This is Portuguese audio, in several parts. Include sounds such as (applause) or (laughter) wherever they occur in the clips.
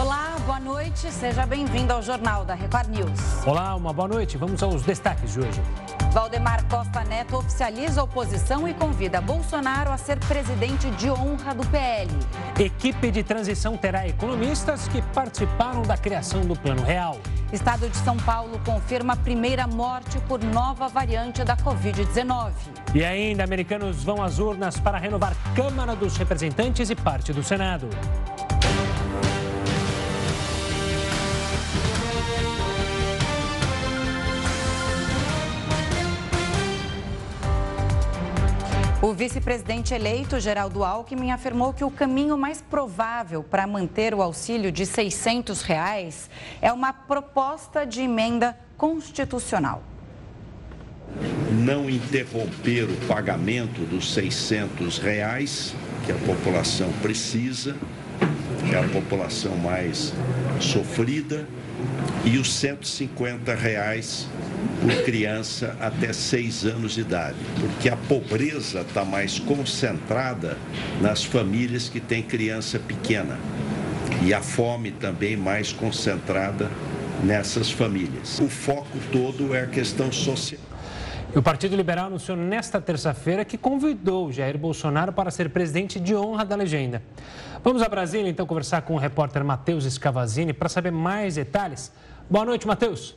Olá, boa noite. Seja bem-vindo ao Jornal da Record News. Olá, uma boa noite. Vamos aos destaques de hoje. Valdemar Costa Neto oficializa a oposição e convida Bolsonaro a ser presidente de honra do PL. Equipe de transição terá economistas que participaram da criação do Plano Real. Estado de São Paulo confirma a primeira morte por nova variante da Covid-19. E ainda, americanos vão às urnas para renovar Câmara dos Representantes e parte do Senado. O vice-presidente eleito, Geraldo Alckmin, afirmou que o caminho mais provável para manter o auxílio de 600 reais é uma proposta de emenda constitucional. Não interromper o pagamento dos 600 reais que a população precisa, que é a população mais sofrida, e os 150 reais por criança até seis anos de idade, porque a pobreza está mais concentrada nas famílias que têm criança pequena e a fome também mais concentrada nessas famílias. O foco todo é a questão social. O Partido Liberal anunciou nesta terça-feira que convidou Jair Bolsonaro para ser presidente de honra da legenda. Vamos a Brasília então conversar com o repórter Matheus Escavazini para saber mais detalhes. Boa noite, Matheus.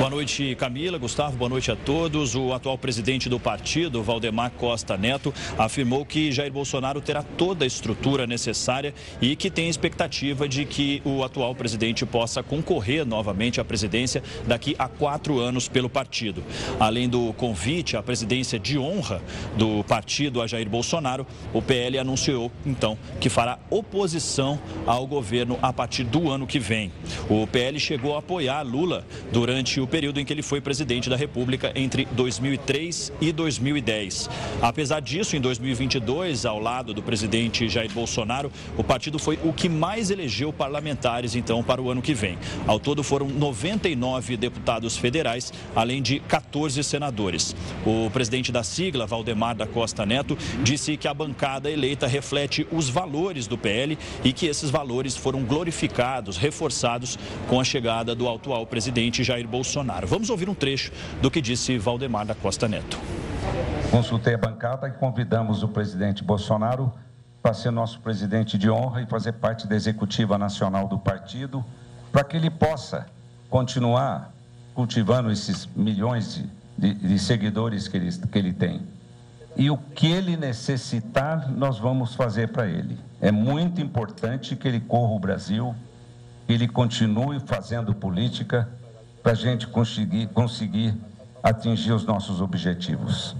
Boa noite, Camila, Gustavo, boa noite a todos. O atual presidente do partido, Valdemar Costa Neto, afirmou que Jair Bolsonaro terá toda a estrutura necessária e que tem expectativa de que o atual presidente possa concorrer novamente à presidência daqui a quatro anos pelo partido. Além do convite à presidência de honra do partido a Jair Bolsonaro, o PL anunciou então que fará oposição ao governo a partir do ano que vem. O PL chegou a apoiar Lula durante o período em que ele foi presidente da República entre 2003 e 2010. Apesar disso, em 2022, ao lado do presidente Jair Bolsonaro, o partido foi o que mais elegeu parlamentares, então, para o ano que vem. Ao todo, foram 99 deputados federais, além de 14 senadores. O presidente da sigla, Valdemar da Costa Neto, disse que a bancada eleita reflete os valores do PL e que esses valores foram glorificados, reforçados com a chegada do atual presidente Jair Bolsonaro. Bolsonaro. Vamos ouvir um trecho do que disse Valdemar da Costa Neto. Consultei a bancada e convidamos o presidente Bolsonaro para ser nosso presidente de honra e fazer parte da executiva nacional do partido, para que ele possa continuar cultivando esses milhões de, de, de seguidores que ele, que ele tem. E o que ele necessitar, nós vamos fazer para ele. É muito importante que ele corra o Brasil, que ele continue fazendo política para a gente conseguir, conseguir atingir os nossos objetivos.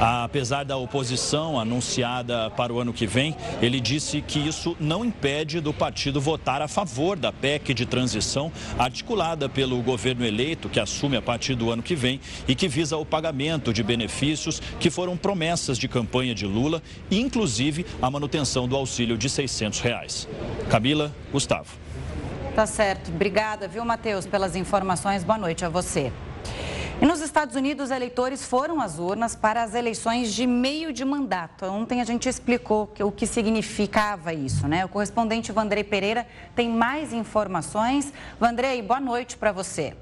Apesar da oposição anunciada para o ano que vem, ele disse que isso não impede do partido votar a favor da PEC de transição articulada pelo governo eleito, que assume a partir do ano que vem e que visa o pagamento de benefícios que foram promessas de campanha de Lula, inclusive a manutenção do auxílio de 600 reais. Camila, Gustavo. Tá certo. Obrigada, viu, Matheus, pelas informações. Boa noite a você. E nos Estados Unidos, eleitores foram às urnas para as eleições de meio de mandato. Ontem a gente explicou o que significava isso, né? O correspondente Vandrei Pereira tem mais informações. Vandrei, boa noite para você.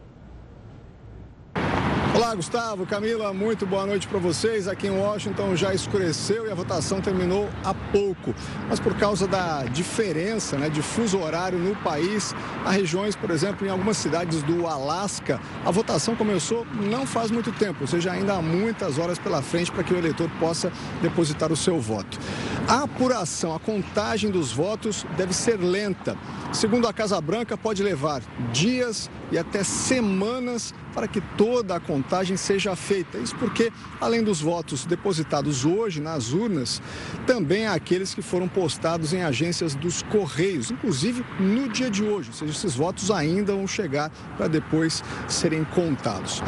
Olá, Gustavo, Camila, muito boa noite para vocês. Aqui em Washington já escureceu e a votação terminou há pouco. Mas por causa da diferença né, de fuso horário no país, há regiões, por exemplo, em algumas cidades do Alasca, a votação começou não faz muito tempo, ou seja, ainda há muitas horas pela frente para que o eleitor possa depositar o seu voto. A apuração, a contagem dos votos deve ser lenta. Segundo a Casa Branca, pode levar dias e até semanas para que toda a contagem seja feita. Isso porque, além dos votos depositados hoje nas urnas, também há aqueles que foram postados em agências dos Correios, inclusive no dia de hoje. Ou seja, esses votos ainda vão chegar para depois serem contados.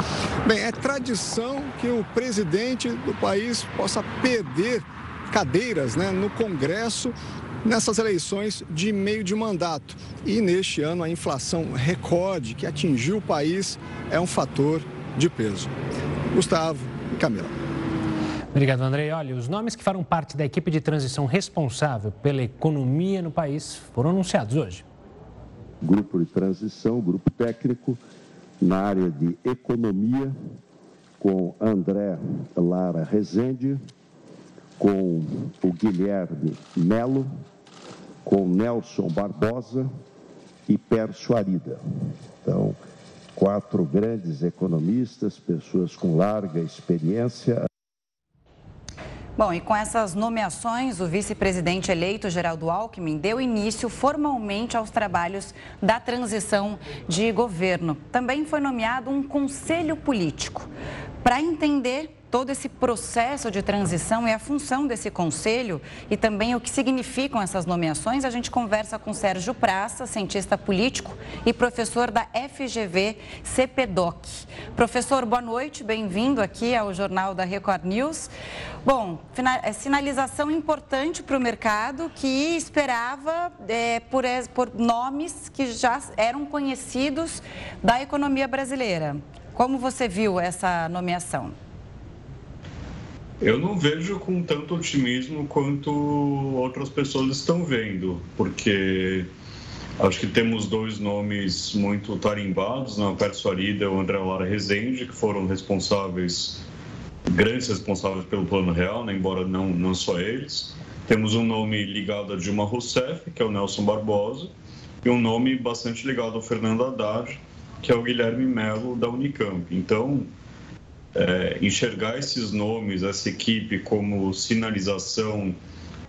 Bem, é tradição que o presidente do país possa perder cadeiras né, no Congresso nessas eleições de meio de mandato. E neste ano a inflação recorde que atingiu o país é um fator de peso. Gustavo e Camila. Obrigado, Andrei. Olha, os nomes que farão parte da equipe de transição responsável pela economia no país foram anunciados hoje. Grupo de transição, grupo técnico na área de economia, com André Lara Rezende, com o Guilherme Melo, com Nelson Barbosa e Pércio Arida. Então, quatro grandes economistas, pessoas com larga experiência. Bom, e com essas nomeações, o vice-presidente eleito, Geraldo Alckmin, deu início formalmente aos trabalhos da transição de governo. Também foi nomeado um conselho político para entender todo esse processo de transição e a função desse conselho e também o que significam essas nomeações, a gente conversa com Sérgio Praça, cientista político e professor da FGV CPDOC. Professor, boa noite, bem-vindo aqui ao Jornal da Record News. Bom, é sinalização importante para o mercado que esperava é, por, por nomes que já eram conhecidos da economia brasileira. Como você viu essa nomeação? Eu não vejo com tanto otimismo quanto outras pessoas estão vendo, porque acho que temos dois nomes muito tarimbados, né? o Pércio Arida e o André Lara Rezende, que foram responsáveis, grandes responsáveis pelo Plano Real, né? embora não, não só eles. Temos um nome ligado a Dilma Rousseff, que é o Nelson Barbosa, e um nome bastante ligado ao Fernando Haddad, que é o Guilherme Melo, da Unicamp. Então, é, enxergar esses nomes, essa equipe, como sinalização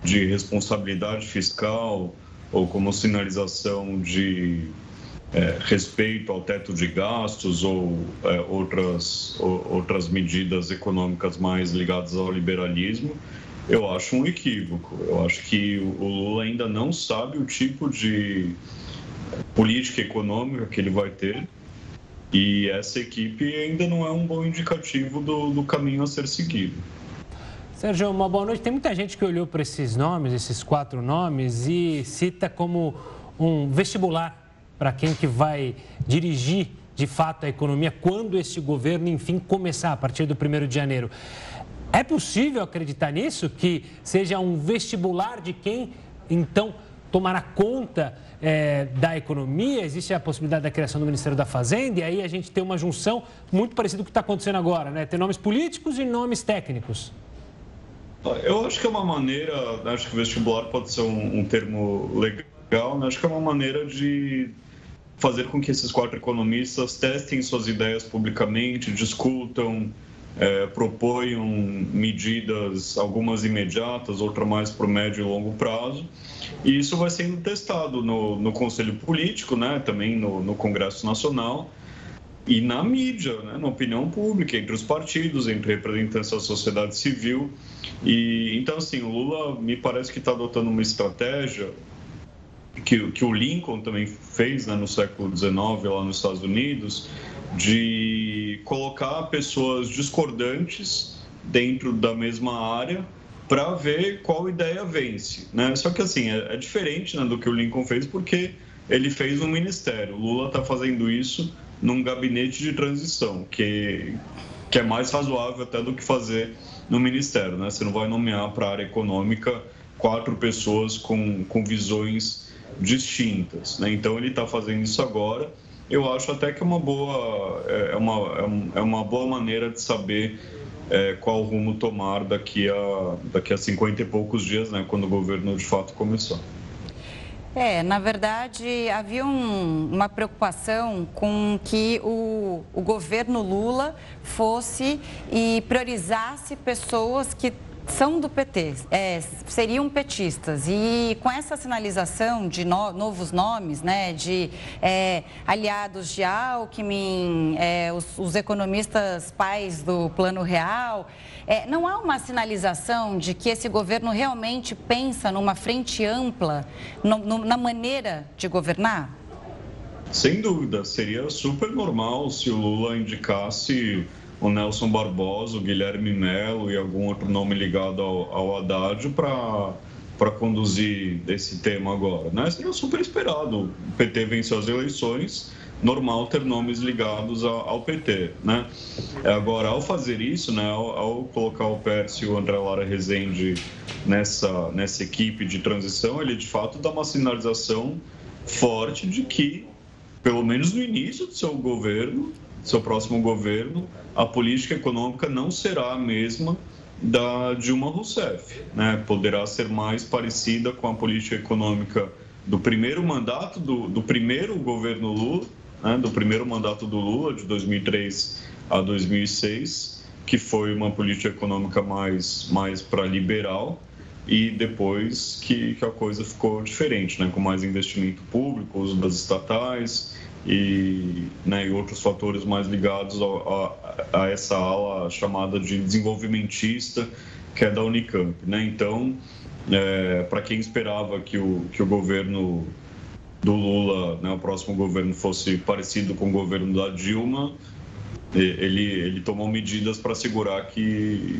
de responsabilidade fiscal ou como sinalização de é, respeito ao teto de gastos ou é, outras, ou, outras medidas econômicas mais ligadas ao liberalismo, eu acho um equívoco. Eu acho que o Lula ainda não sabe o tipo de política econômica que ele vai ter e essa equipe ainda não é um bom indicativo do, do caminho a ser seguido. Sérgio, uma boa noite. Tem muita gente que olhou para esses nomes, esses quatro nomes, e cita como um vestibular para quem que vai dirigir de fato a economia quando este governo, enfim, começar a partir do 1 de janeiro. É possível acreditar nisso? Que seja um vestibular de quem, então, tomará conta é, da economia, existe a possibilidade da criação do Ministério da Fazenda, e aí a gente tem uma junção muito parecida com o que está acontecendo agora, né? Ter nomes políticos e nomes técnicos. Eu acho que é uma maneira, né, acho que vestibular pode ser um, um termo legal, né? acho que é uma maneira de fazer com que esses quatro economistas testem suas ideias publicamente, discutam, é, medidas, algumas imediatas, outras mais para o médio e longo prazo, e isso vai sendo testado no, no Conselho Político, né, também no, no Congresso Nacional e na mídia, né, na opinião pública, entre os partidos, entre representantes da sociedade civil. E então, assim, o Lula me parece que está adotando uma estratégia que, que o Lincoln também fez né, no século XIX lá nos Estados Unidos, de colocar pessoas discordantes dentro da mesma área para ver qual ideia vence. Né? Só que assim, é, é diferente né, do que o Lincoln fez, porque ele fez um ministério. O Lula está fazendo isso num gabinete de transição, que, que é mais razoável até do que fazer no ministério. Né? Você não vai nomear para a área econômica quatro pessoas com, com visões distintas. Né? Então ele está fazendo isso agora. Eu acho até que é uma boa, é, é uma, é uma boa maneira de saber é, qual rumo tomar daqui a, daqui a 50 e poucos dias, né, quando o governo de fato começar. É, na verdade, havia um, uma preocupação com que o, o governo Lula fosse e priorizasse pessoas que são do PT, é, seriam petistas. E com essa sinalização de no, novos nomes, né, de é, aliados de Alckmin, é, os, os, economistas pais do Plano Real, é, não há uma sinalização de que esse governo realmente pensa numa frente ampla no, no, na maneira de governar? Sem dúvida, seria super normal se o Lula indicasse o Nelson Barbosa, o Guilherme Melo e algum outro nome ligado ao, ao Haddad para conduzir esse tema agora. Né? Seria super esperado. O PT venceu as eleições, normal ter nomes ligados ao, PT, né? Agora, ao fazer isso, né, ao, ao colocar o Pércio e o André Lara Rezende nessa, nessa equipe de transição, ele de fato dá uma sinalização forte de que, pelo menos no início do seu governo, seu próximo governo, a política econômica não será a mesma da Dilma Rousseff, né? Poderá ser mais parecida com a política econômica do primeiro mandato do, do primeiro governo Lula, né? do primeiro mandato do Lula de 2003 a 2006, que foi uma política econômica mais mais para liberal e depois que, que a coisa ficou diferente, né? Com mais investimento público, uso das estatais e, né, e outros fatores mais ligados a, a, a, essa ala chamada de desenvolvimentista, que é da Unicamp. Né? Então, é, para quem esperava que o, que o governo do Lula, né, o próximo governo, fosse parecido com o governo da Dilma, ele, ele tomou medidas para assegurar que,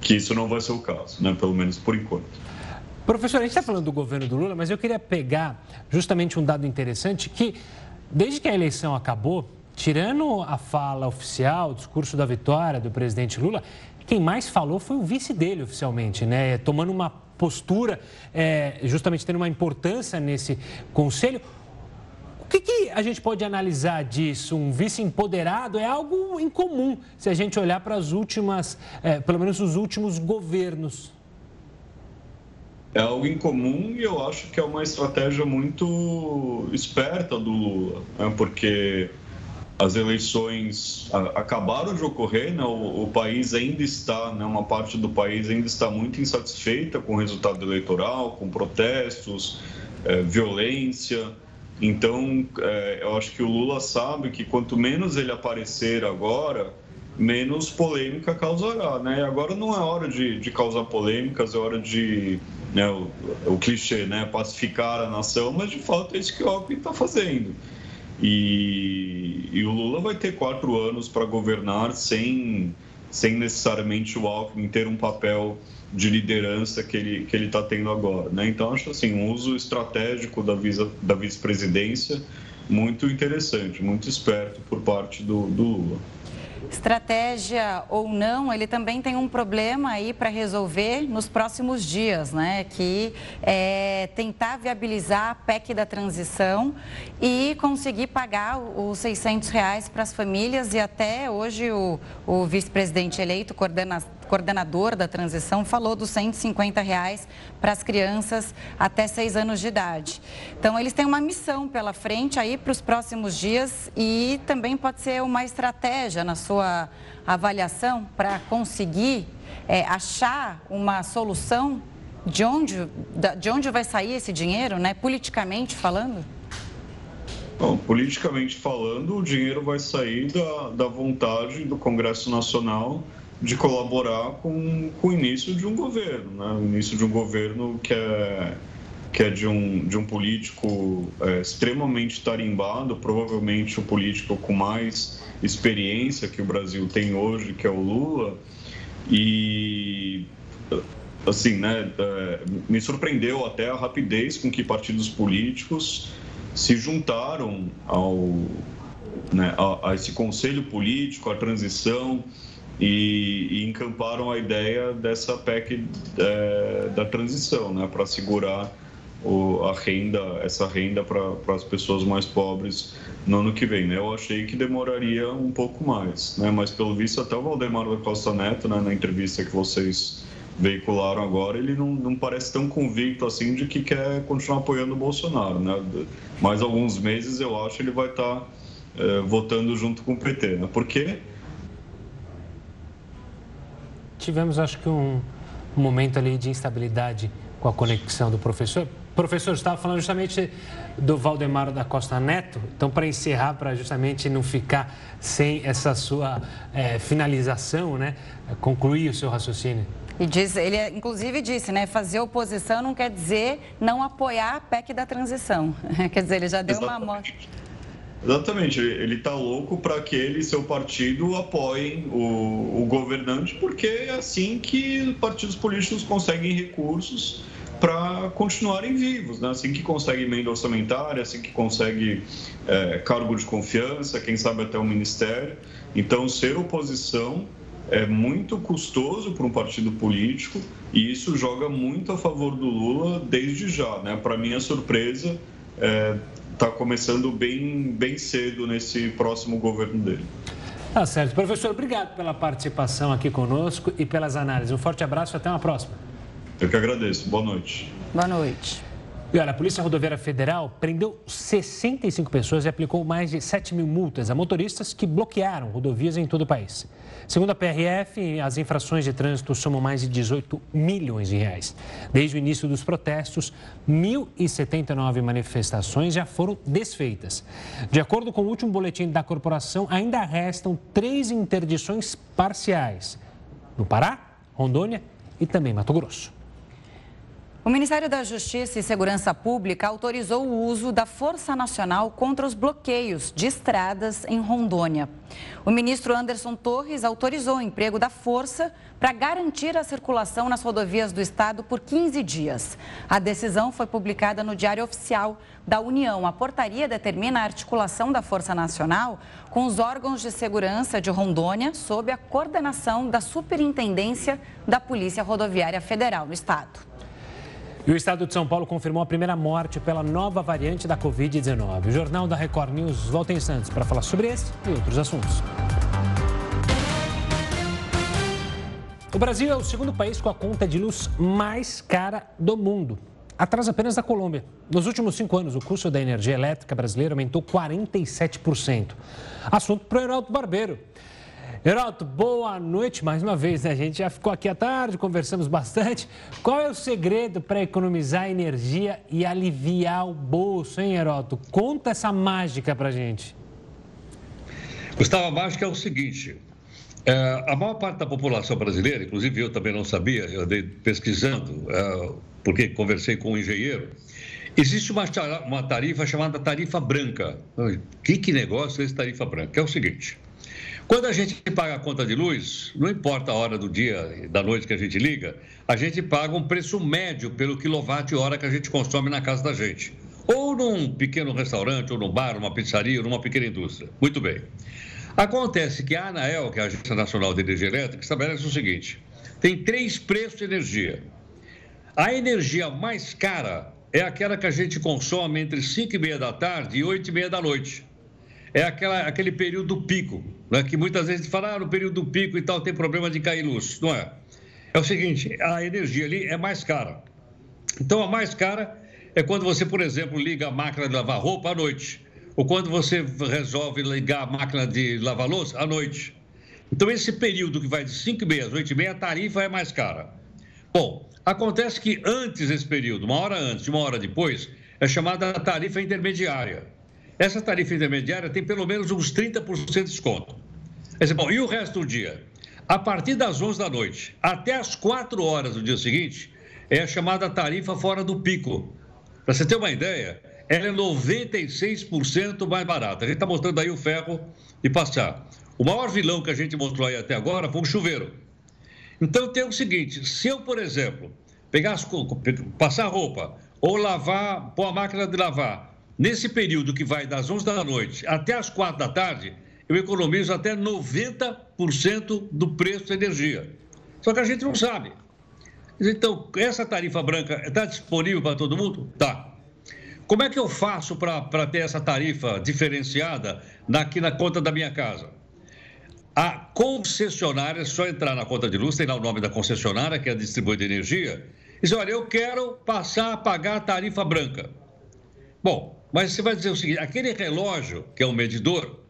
que isso não vai ser o caso, né, pelo menos por enquanto. Professor, a gente está falando do governo do Lula, mas eu queria pegar justamente um dado interessante que Desde que a eleição acabou, tirando a fala oficial, o discurso da vitória do presidente Lula, quem mais falou foi o vice dele oficialmente, né? Tomando uma postura, é, justamente tendo uma importância nesse conselho. O que, que, a gente pode analisar disso? Um vice empoderado é algo incomum se a gente olhar para as últimas, é, pelo menos os últimos governos é algo incomum e eu acho que é uma estratégia muito esperta do Lula, né? porque as eleições acabaram de ocorrer, né? o, o, país ainda está, né? uma parte do país ainda está muito insatisfeita com o resultado eleitoral, com protestos, é, violência. Então, é, eu acho que o Lula sabe que quanto menos ele aparecer agora, menos polêmica causará, né? Agora não é hora de, de causar polêmicas, é hora de né, o, o, clichê, né, pacificar a nação, mas de fato é isso que o Alckmin está fazendo. E, e, o Lula vai ter quatro anos para governar sem, sem necessariamente o Alckmin ter um papel de liderança que ele que ele está tendo agora, né? Então acho assim um uso estratégico da visa, da vice-presidência muito interessante, muito esperto por parte do, do Lula. Estratégia ou não, ele também tem um problema aí para resolver nos próximos dias, né? Que é tentar viabilizar a PEC da transição e conseguir pagar os 600 reais para as famílias. E até hoje o, o vice-presidente eleito, coordena, coordenador da transição, falou dos 150 reais para as crianças até 6 anos de idade. Então, eles têm uma missão pela frente aí para os próximos dias e também pode ser uma estratégia na sua avaliação para conseguir é, achar uma solução de onde, de onde vai sair esse dinheiro, né, politicamente falando? Bom, politicamente falando, o dinheiro vai sair da, da vontade do Congresso Nacional de colaborar com, com o início de um governo, né? o início de um governo que é, que é de, um, de um político é, extremamente tarimbado, provavelmente o político com mais experiência que o Brasil tem hoje, que é o Lula, e assim, né, é, me surpreendeu até a rapidez com que partidos políticos se juntaram ao, né, a, a esse conselho político, à transição, e, e encamparam a ideia dessa PEC é, da transição, né, para segurar o, a renda, essa renda para as pessoas mais pobres no ano que vem. Né? Eu achei que demoraria um pouco mais, né? mas pelo visto até o Valdemar da Costa Neto, né, na entrevista que vocês veicularam agora, ele não, não parece tão convicto assim de que quer continuar apoiando o Bolsonaro. Né? Mais alguns meses eu acho ele vai estar tá, é, votando junto com o PT. Né? Por quê? Tivemos, acho que, um, momento ali de instabilidade com a conexão do professor. Professor, estava falando justamente do Valdemar da Costa Neto. Então, para encerrar, para justamente não ficar sem essa sua é, finalização, né? Concluir o seu raciocínio. E diz, ele inclusive disse, né? Fazer oposição não quer dizer não apoiar a PEC da transição. (laughs) quer dizer, ele já deu Exatamente. uma amostra. Exatamente, ele está louco para que ele e seu partido apoiem o, o, governante, porque é assim que partidos políticos conseguem recursos para continuarem vivos, né? assim que consegue emenda orçamentária, assim que consegue é, cargo de confiança, quem sabe até o ministério. Então, ser oposição é muito custoso para um partido político e isso joga muito a favor do Lula desde já. Né? Para minha surpresa, é, tá começando bem, bem cedo nesse próximo governo dele. Tá certo. Professor, obrigado pela participação aqui conosco e pelas análises. Um forte abraço e até uma próxima. Eu que agradeço. Boa noite. Boa noite. E olha, a Polícia Rodoviária Federal prendeu 65 pessoas e aplicou mais de 7 mil multas a motoristas que bloquearam rodovias em todo o país. Segundo a PRF, as infrações de trânsito somam mais de 18 milhões de reais. Desde o início dos protestos, 1.079 manifestações já foram desfeitas. De acordo com o último boletim da corporação, ainda restam três interdições parciais no Pará, Rondônia e também Mato Grosso. O Ministério da Justiça e Segurança Pública autorizou o uso da Força Nacional contra os bloqueios de estradas em Rondônia. O ministro Anderson Torres autorizou o emprego da Força para garantir a circulação nas rodovias do Estado por 15 dias. A decisão foi publicada no Diário Oficial da União. A portaria determina a articulação da Força Nacional com os órgãos de segurança de Rondônia, sob a coordenação da Superintendência da Polícia Rodoviária Federal no Estado. E o estado de São Paulo confirmou a primeira morte pela nova variante da Covid-19. O Jornal da Record News volta em instantes para falar sobre esse e outros assuntos. O Brasil é o segundo país com a conta de luz mais cara do mundo, atrás apenas da Colômbia. Nos últimos cinco anos, o custo da energia elétrica brasileira aumentou 47%. Assunto para o Heraldo Barbeiro. Geraldo, boa noite mais uma vez. Né? A gente já ficou aqui à tarde, conversamos bastante. Qual é o segredo para economizar energia e aliviar o bolso, hein, Heroto? Conta essa mágica para gente. Gustavo, a mágica é o seguinte: é, a maior parte da população brasileira, inclusive eu também não sabia, eu andei pesquisando, é, porque conversei com um engenheiro. Existe uma, uma tarifa chamada tarifa branca. Que, que negócio é esse tarifa branca? É o seguinte: quando a gente paga a conta de luz, não importa a hora do dia, da noite que a gente liga, a gente paga um preço médio pelo quilowatt-hora que a gente consome na casa da gente. Ou num pequeno restaurante, ou num bar, numa pizzaria, ou numa pequena indústria. Muito bem. Acontece que a ANAEL, que é a Agência Nacional de Energia Elétrica, estabelece o seguinte: tem três preços de energia. A energia mais cara é aquela que a gente consome entre 5 e meia da tarde e 8 e meia da noite é aquela, aquele período pico, né? que muitas vezes fala, ah, no período pico e tal tem problema de cair luz. Não é. É o seguinte, a energia ali é mais cara. Então, a mais cara é quando você, por exemplo, liga a máquina de lavar roupa à noite. Ou quando você resolve ligar a máquina de lavar louça à noite. Então, esse período que vai de 5 e meia às 8 e meia, a tarifa é mais cara. Bom, acontece que antes desse período, uma hora antes, uma hora depois, é chamada tarifa intermediária. Essa tarifa intermediária tem pelo menos uns 30% de desconto. bom, e o resto do dia? A partir das 11 da noite até as 4 horas do dia seguinte, é a chamada tarifa fora do pico. Para você ter uma ideia, ela é 96% mais barata. A gente está mostrando aí o ferro de passar. O maior vilão que a gente mostrou aí até agora foi o chuveiro. Então tem o seguinte: se eu, por exemplo, pegar passar roupa ou lavar, pôr a máquina de lavar Nesse período que vai das 11 da noite até as 4 da tarde, eu economizo até 90% do preço da energia. Só que a gente não sabe. Então, essa tarifa branca está disponível para todo mundo? Tá. Como é que eu faço para ter essa tarifa diferenciada aqui na conta da minha casa? A concessionária, é só entrar na conta de luz, tem lá o nome da concessionária, que é a distribuidora de energia, e diz: olha, eu quero passar a pagar a tarifa branca. Bom, mas você vai dizer o seguinte: aquele relógio, que é um medidor,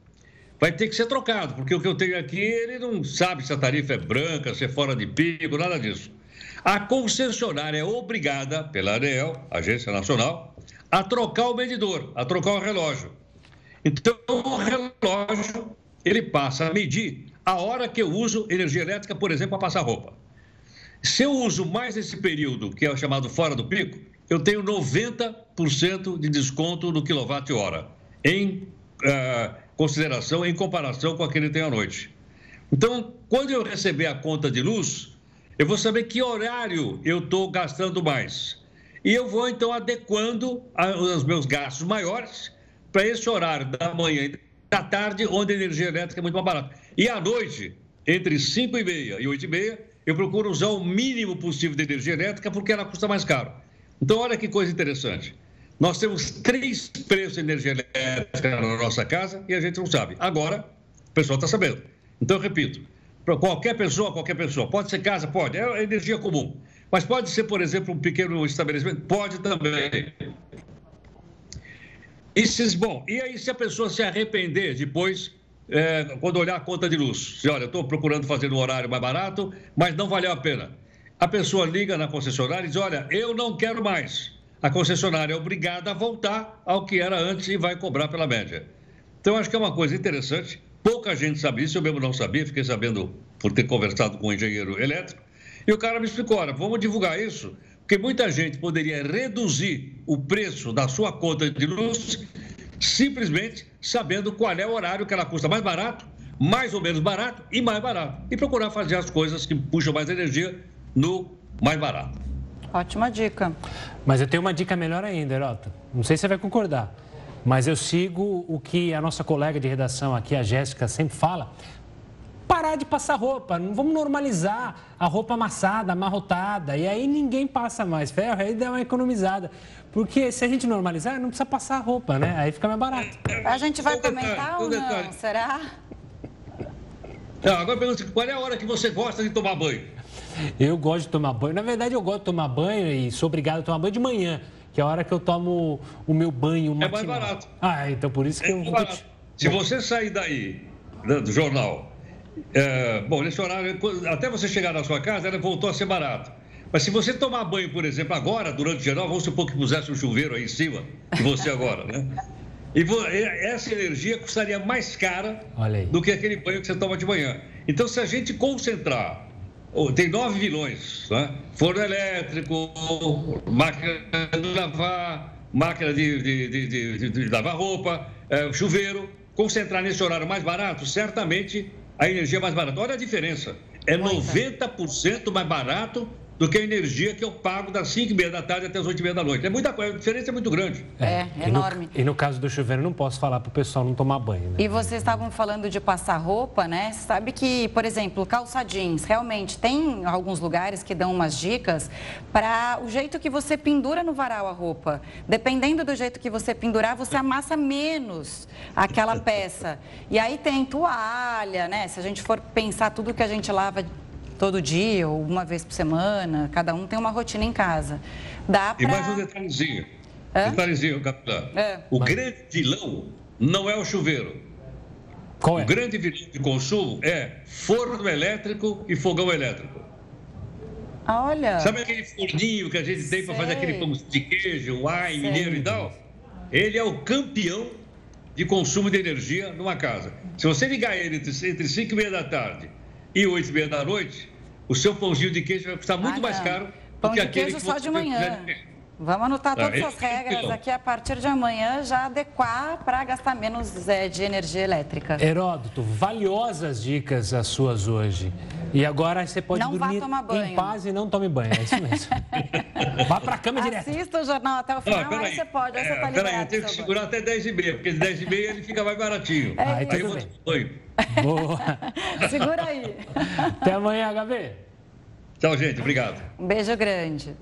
vai ter que ser trocado, porque o que eu tenho aqui, ele não sabe se a tarifa é branca, se é fora de pico, nada disso. A concessionária é obrigada, pela ANEEL, Agência Nacional, a trocar o medidor, a trocar o relógio. Então, o relógio, ele passa a medir a hora que eu uso energia elétrica, por exemplo, para passar roupa. Se eu uso mais esse período, que é o chamado fora do pico, eu tenho 90% de desconto no quilowatt-hora, em uh, consideração, em comparação com aquele que tem à noite. Então, quando eu receber a conta de luz, eu vou saber que horário eu estou gastando mais. e eu vou então adequando os meus gastos maiores para esse horário da manhã e da tarde, onde a energia elétrica é muito mais barata. E à noite, entre 5 e meia e 8 e meia, eu procuro usar o mínimo possível de energia elétrica porque ela custa mais caro. Então, olha que coisa interessante. Nós temos três preços de energia elétrica na nossa casa e a gente não sabe. Agora, o pessoal está sabendo. Então, eu repito, para qualquer pessoa, qualquer pessoa. Pode ser casa? Pode. É energia comum. Mas pode ser, por exemplo, um pequeno estabelecimento? Pode também. E, bom, e aí se a pessoa se arrepender depois, é, quando olhar a conta de luz, se olha, estou procurando fazer um horário mais barato, mas não valeu a pena. A pessoa liga na concessionária e diz, olha, eu não quero mais. A concessionária é obrigada a voltar ao que era antes e vai cobrar pela média. Então, acho que é uma coisa interessante. Pouca gente sabe isso, eu mesmo não sabia, fiquei sabendo por ter conversado com um engenheiro elétrico. E o cara me explicou: olha, vamos divulgar isso, porque muita gente poderia reduzir o preço da sua conta de luz simplesmente sabendo qual é o horário que ela custa mais barato, mais ou menos barato e mais barato. E procurar fazer as coisas que puxam mais energia no mais barato. Ótima dica. Mas eu tenho uma dica melhor ainda, Herota. Não sei se você vai concordar, mas eu sigo o que a nossa colega de redação aqui, a Jéssica, sempre fala parar de passar roupa, não vamos normalizar a roupa amassada, amarrotada, e aí ninguém passa mais ferro, aí dá uma economizada. Porque se a gente normalizar, não precisa passar roupa, né? Aí fica mais barato. A gente vai comentar ou não? Será? Não, agora pergunta qual é a hora que você gosta de tomar banho? Eu gosto de tomar banho. Na verdade, eu gosto de tomar banho e sou obrigado a tomar banho de manhã, que é a hora que eu tomo o meu banho matinal. É mais barato. Ah, então por isso que é eu... Barato. Se você sair daí, do jornal, é, bom, nesse horário, até você chegar na sua casa, ela voltou a ser barato. Mas se você tomar banho, por exemplo, agora, durante o geral, vamos supor que pusesse um chuveiro aí em cima de você agora, né? E essa energia custaria mais cara do que aquele banho que você toma de manhã. Então, se a gente concentrar, tem nove vilões, né? forno elétrico, máquina de lavar, máquina de, de, de, de lavar roupa, é, chuveiro, concentrar nesse horário mais barato, certamente a energia é mais barata. Olha a diferença. É 90% mais barato do que a energia que eu pago das 5 e meia da tarde até as 8 e meia da noite. É muita coisa, a diferença é muito grande. É, é enorme. E no, e no, caso do chuveiro, não posso falar para o pessoal não tomar banho. Né? E vocês estavam falando de passar roupa, né? Sabe que, por exemplo, calça jeans, realmente tem alguns lugares que dão umas dicas para o jeito que você pendura no varal a roupa. Dependendo do jeito que você pendurar, você amassa menos aquela peça. E aí tem toalha, né? Se a gente for pensar tudo que a gente lava todo dia ou uma vez por semana, cada um tem uma rotina em casa. Dá pra... E mais um detalhezinho. Hã? Detalhezinho, capitão. É. O grande vilão não é o chuveiro. Qual é? O grande vilão de consumo é forno elétrico e fogão elétrico. Ah, olha. Sabe aquele forninho que a gente tem para fazer aquele pão de queijo, ai, mineiro e tal? Ele é o campeão de consumo de energia numa casa. Se você ligar ele entre 5 e meia da tarde e 8 e meia da noite, o seu pãozinho de queijo vai custar muito ah, mais caro Pão do que aquele que só de manhã. Vamos anotar todas as regras aqui a partir de amanhã, já adequar para gastar menos é, de energia elétrica. Heródoto, valiosas dicas as suas hoje. E agora você pode não dormir em paz e não tome banho, é isso mesmo. (laughs) vá para a cama direto. Assista o jornal até o final, ah, aí você pode, aí você tá Peraí, eu tenho que segurar até 10 e meia, porque 10 e meia ele fica mais baratinho. (laughs) É aí eu vou banho. Boa. (laughs) Segura aí. Até amanhã, HB. Tchau, gente. Obrigado. Um beijo grande.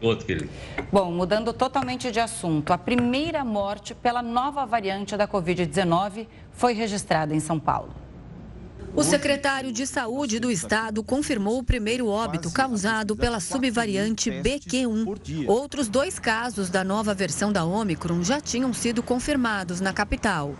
Outro, querido. Bom, mudando totalmente de assunto, a primeira morte pela nova variante da Covid-19 foi registrada em São Paulo. O secretário de Saúde do Estado confirmou o primeiro óbito causado pela subvariante BQ1. Outros dois casos da nova versão da Omicron já tinham sido confirmados na capital.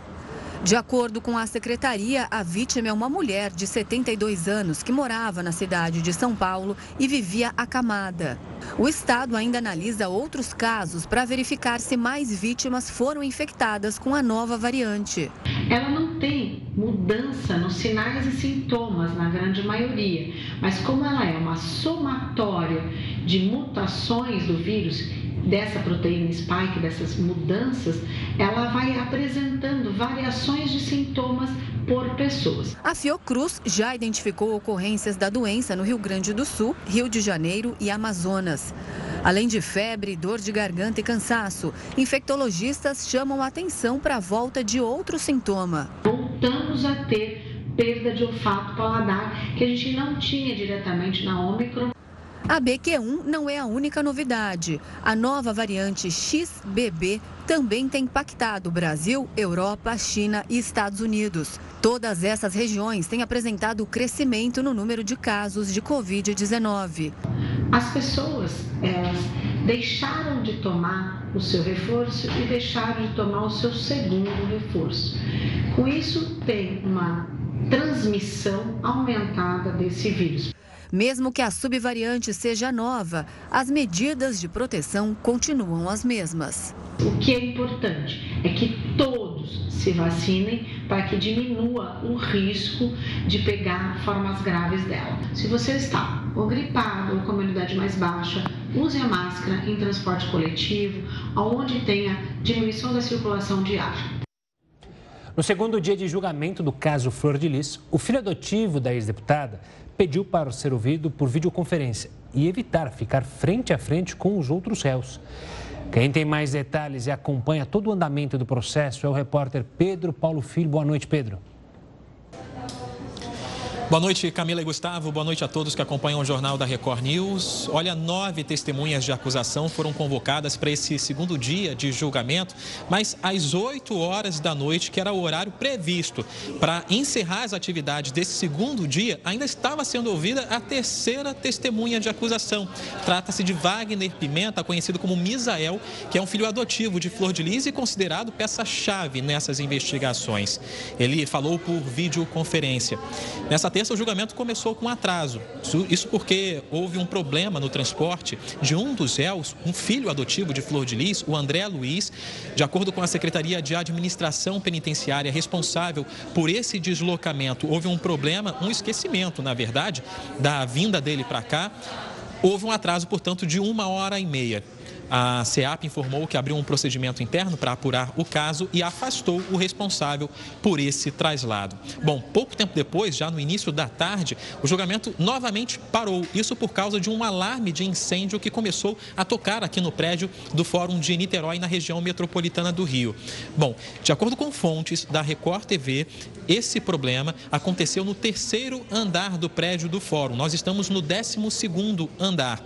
De acordo com a secretaria, a vítima é uma mulher de 72 anos que morava na cidade de São Paulo e vivia acamada. O estado ainda analisa outros casos para verificar se mais vítimas foram infectadas com a nova variante. Ela não tem mudança nos sinais e sintomas na grande maioria, mas como ela é uma somatória de mutações do vírus, dessa proteína spike, dessas mudanças, ela vai apresentando variações de sintomas por pessoas. A Fiocruz já identificou ocorrências da doença no Rio Grande do Sul, Rio de Janeiro e Amazonas. Além de febre, dor de garganta e cansaço, infectologistas chamam atenção para a volta de outro sintoma. Voltamos a ter perda de olfato paladar que a gente não tinha diretamente na Ômicron. A BQ1 não é a única novidade. A nova variante XBB também tem impactado Brasil, Europa, China e Estados Unidos. Todas essas regiões têm apresentado crescimento no número de casos de Covid-19. As pessoas, elas deixaram de tomar o seu reforço e deixaram de tomar o seu segundo reforço. Com isso, tem uma transmissão aumentada desse vírus. Mesmo que a subvariante seja nova, as medidas de proteção continuam as mesmas. O que é importante é que todos se vacinem para que diminua o risco de pegar formas graves dela. Se você está ou gripado ou com a imunidade mais baixa, use a máscara em transporte coletivo, onde tenha diminuição da circulação de ar. No segundo dia de julgamento do caso Flor de Lis, o filho adotivo da ex-deputada pediu para ser ouvido por videoconferência e evitar ficar frente a frente com os outros réus. Quem tem mais detalhes e acompanha todo o andamento do processo é o repórter Pedro Paulo Filho. Boa noite, Pedro. Boa noite, Camila e Gustavo. Boa noite a todos que acompanham o Jornal da Record News. Olha, nove testemunhas de acusação foram convocadas para esse segundo dia de julgamento, mas às 8 horas da noite, que era o horário previsto para encerrar as atividades desse segundo dia, ainda estava sendo ouvida a terceira testemunha de acusação. Trata-se de Wagner Pimenta, conhecido como Misael, que é um filho adotivo de Flor de Lis e considerado peça-chave nessas investigações. Ele falou por videoconferência. Nessa terça, o julgamento começou com atraso. Isso porque houve um problema no transporte de um dos réus, um filho adotivo de Flor de Lis, o André Luiz. De acordo com a Secretaria de Administração Penitenciária responsável por esse deslocamento, houve um problema, um esquecimento, na verdade, da vinda dele para cá. Houve um atraso, portanto, de uma hora e meia. A SEAP informou que abriu um procedimento interno para apurar o caso e afastou o responsável por esse traslado. Bom, pouco tempo depois, já no início da tarde, o julgamento novamente parou. Isso por causa de um alarme de incêndio que começou a tocar aqui no prédio do Fórum de Niterói, na região metropolitana do Rio. Bom, de acordo com fontes da Record TV, esse problema aconteceu no terceiro andar do prédio do Fórum. Nós estamos no 12 segundo andar.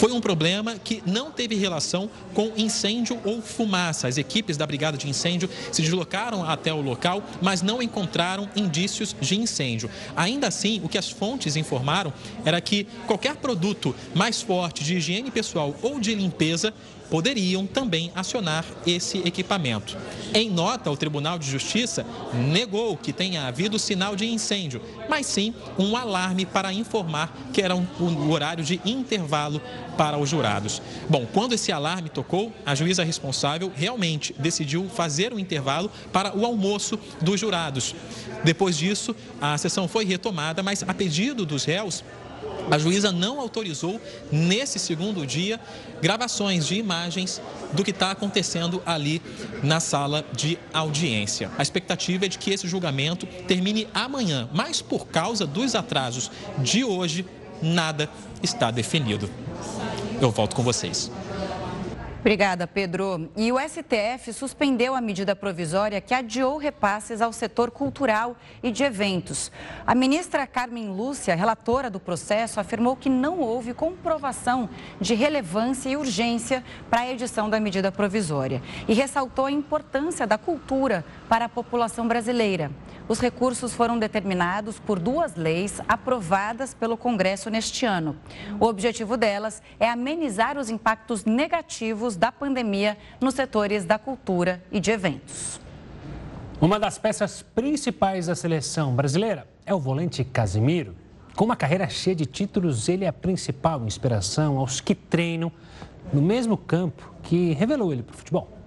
Foi um problema que não teve relação com incêndio ou fumaça. As equipes da Brigada de Incêndio se deslocaram até o local, mas não encontraram indícios de incêndio. Ainda assim, o que as fontes informaram era que qualquer produto mais forte de higiene pessoal ou de limpeza poderiam também acionar esse equipamento. Em nota, o Tribunal de Justiça negou que tenha havido sinal de incêndio, mas sim um alarme para informar que era um, horário de intervalo para os jurados. Bom, quando esse alarme tocou, a juíza responsável realmente decidiu fazer um intervalo para o almoço dos jurados. Depois disso, a sessão foi retomada, mas a pedido dos réus, a juíza não autorizou, nesse segundo dia, gravações de imagens do que está acontecendo ali na sala de audiência. A expectativa é de que esse julgamento termine amanhã, mas por causa dos atrasos de hoje, nada está definido. Eu volto com vocês. Obrigada, Pedro. E o STF suspendeu a medida provisória que adiou repasses ao setor cultural e de eventos. A ministra Carmen Lúcia, relatora do processo, afirmou que não houve comprovação de relevância e urgência para a edição da medida provisória e ressaltou a importância da cultura para a população brasileira. Os recursos foram determinados por duas leis aprovadas pelo Congresso neste ano. O objetivo delas é amenizar os impactos negativos da pandemia nos setores da cultura e de eventos. Uma das peças principais da seleção brasileira é o volante Casimiro. Com uma carreira cheia de títulos, ele é a principal inspiração aos que treinam no mesmo campo que revelou ele para o futebol.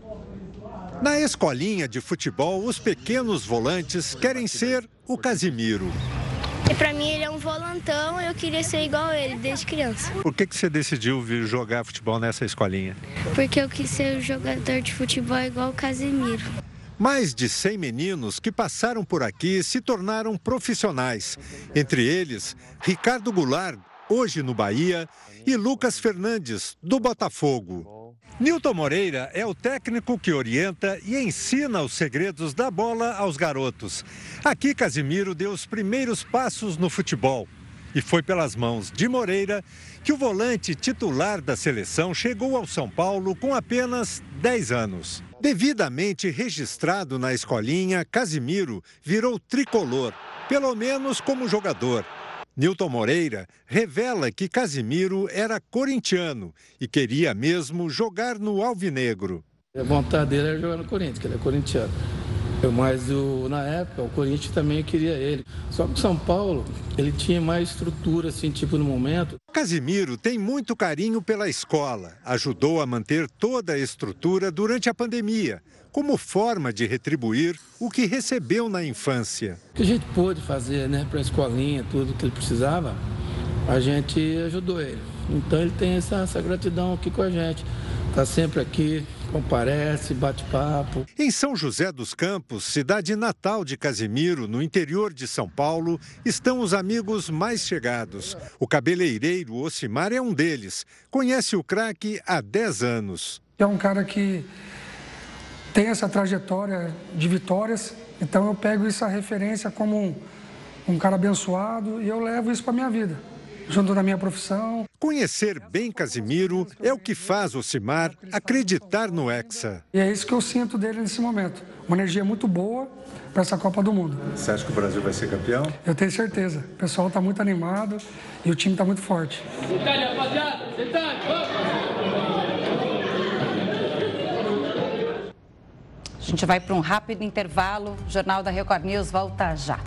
Na escolinha de futebol, os pequenos volantes querem ser o Casimiro. Para mim ele é um volantão, eu queria ser igual a ele desde criança. Por que, que você decidiu vir jogar futebol nessa escolinha? Porque eu quis ser um jogador de futebol igual o Casimiro. Mais de 100 meninos que passaram por aqui se tornaram profissionais. Entre eles, Ricardo Goulart, hoje no Bahia, e Lucas Fernandes, do Botafogo. Nilton Moreira é o técnico que orienta e ensina os segredos da bola aos garotos. Aqui, Casimiro deu os primeiros passos no futebol. E foi pelas mãos de Moreira que o volante titular da seleção chegou ao São Paulo com apenas 10 anos. Devidamente registrado na escolinha, Casimiro virou tricolor, pelo menos como jogador. Nilton Moreira revela que Casimiro era corintiano e queria mesmo jogar no Alvinegro. A vontade dele era jogar no Corinthians, que ele é corintiano. Mas o, na época o Corinthians também queria ele. Só que o São Paulo, ele tinha mais estrutura, assim, tipo no momento. Casimiro tem muito carinho pela escola. Ajudou a manter toda a estrutura durante a pandemia, como forma de retribuir o que recebeu na infância. O que a gente pôde fazer, né, para a escolinha, tudo que ele precisava, a gente ajudou ele. Então ele tem essa, essa gratidão aqui com a gente. Está sempre aqui, comparece, bate papo. Em São José dos Campos, cidade natal de Casimiro, no interior de São Paulo, estão os amigos mais chegados. O cabeleireiro Ocimar é um deles. Conhece o craque há 10 anos. É um cara que tem essa trajetória de vitórias, então eu pego essa referência como um, um cara abençoado e eu levo isso para minha vida junto da minha profissão. Conhecer bem Casimiro é o que faz o Cimar acreditar no Hexa. E é isso que eu sinto dele nesse momento. Uma energia muito boa para essa Copa do Mundo. Você acha que o Brasil vai ser campeão? Eu tenho certeza. O pessoal está muito animado e o time está muito forte. rapaziada! A gente vai para um rápido intervalo. O Jornal da Record News volta já.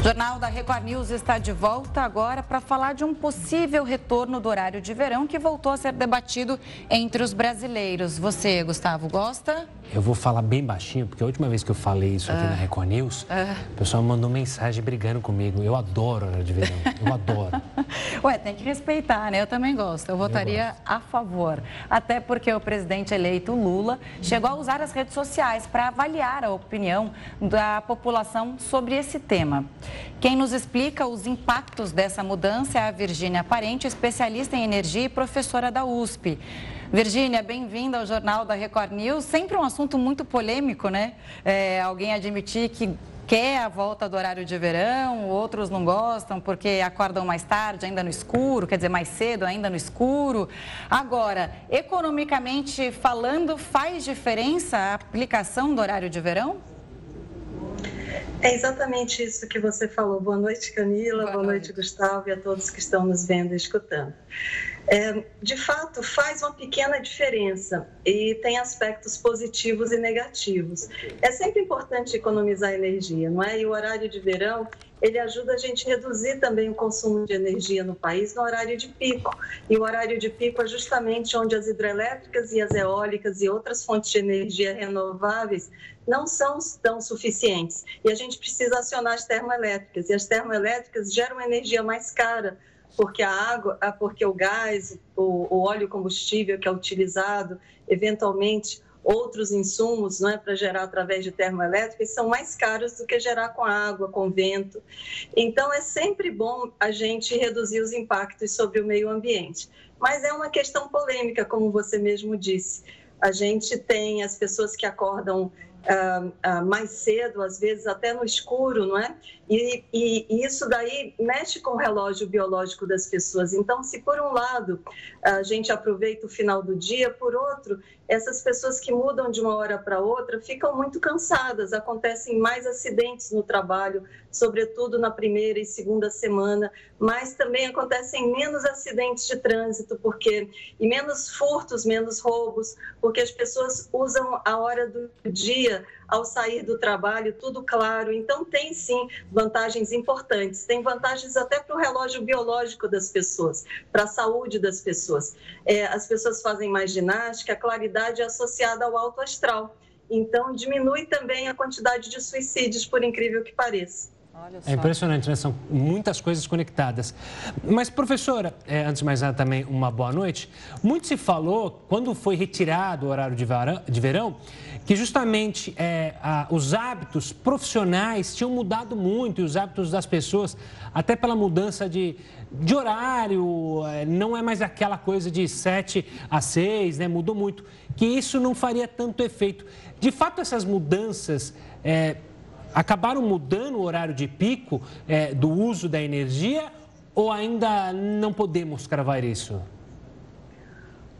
Jornal da Record News está de volta agora para falar de um possível retorno do horário de verão que voltou a ser debatido entre os brasileiros. Você, Gustavo, gosta? Eu vou falar bem baixinho, porque a última vez que eu falei isso aqui ah. na Record News, ah. o pessoal mandou mensagem brigando comigo. Eu adoro horário de verão, eu adoro. (laughs) Ué, tem que respeitar, né? Eu também gosto. Eu votaria eu a favor. Até porque o presidente eleito Lula chegou a usar as redes sociais para avaliar a opinião da população sobre esse tema. Quem nos explica os impactos dessa mudança é a Virgínia Parente, especialista em energia e professora da USP. Virgínia, bem-vinda ao Jornal da Record News. Sempre um assunto muito polêmico, né? É, alguém admitir que quer a volta do horário de verão, outros não gostam porque acordam mais tarde, ainda no escuro, quer dizer, mais cedo, ainda no escuro. Agora, economicamente falando, faz diferença a aplicação do horário de verão? É exatamente isso que você falou. Boa noite, Camila. Boa, Boa noite. noite, Gustavo, e a todos que estão nos vendo e escutando. É, de fato, faz uma pequena diferença e tem aspectos positivos e negativos. É sempre importante economizar energia, não é? E o horário de verão ele ajuda a gente a reduzir também o consumo de energia no país no horário de pico. E o horário de pico é justamente onde as hidrelétricas e as eólicas e outras fontes de energia renováveis não são tão suficientes. E a gente precisa acionar as termoelétricas. E as termoelétricas geram energia mais cara, porque a água, porque o gás, o, o óleo combustível que é utilizado, eventualmente outros insumos não é, para gerar através de termoelétricas são mais caros do que gerar com água, com vento. Então, é sempre bom a gente reduzir os impactos sobre o meio ambiente. Mas é uma questão polêmica, como você mesmo disse. A gente tem as pessoas que acordam Uh, uh, mais cedo, às vezes até no escuro, não é? E, e, e, isso daí mexe com o relógio biológico das pessoas. Então, se por um lado a gente aproveita o final do dia, por outro, essas pessoas que mudam de uma hora para outra ficam muito cansadas, acontecem mais acidentes no trabalho, sobretudo na primeira e segunda semana, mas também acontecem menos acidentes de trânsito, porque e menos furtos, menos roubos, porque as pessoas usam a hora do dia ao sair do trabalho, tudo claro. Então, tem sim vantagens importantes. Tem vantagens até para o relógio biológico das pessoas, para a saúde das pessoas. É, as pessoas fazem mais ginástica, a claridade é associada ao alto astral. Então, diminui também a quantidade de suicídios, por incrível que pareça. É impressionante, né? São muitas coisas conectadas. Mas, professora, é, antes de mais nada, também uma boa noite. Muito se falou, quando foi retirado o horário de verão, de verão que justamente é, a, os hábitos profissionais tinham mudado muito e os hábitos das pessoas, até pela mudança de, de horário, é, não é mais aquela coisa de 7 a 6, né? Mudou muito. Que isso não faria tanto efeito. De fato, essas mudanças. É, acabaram mudando o horário de pico é, do uso da energia ou ainda não podemos cravar isso?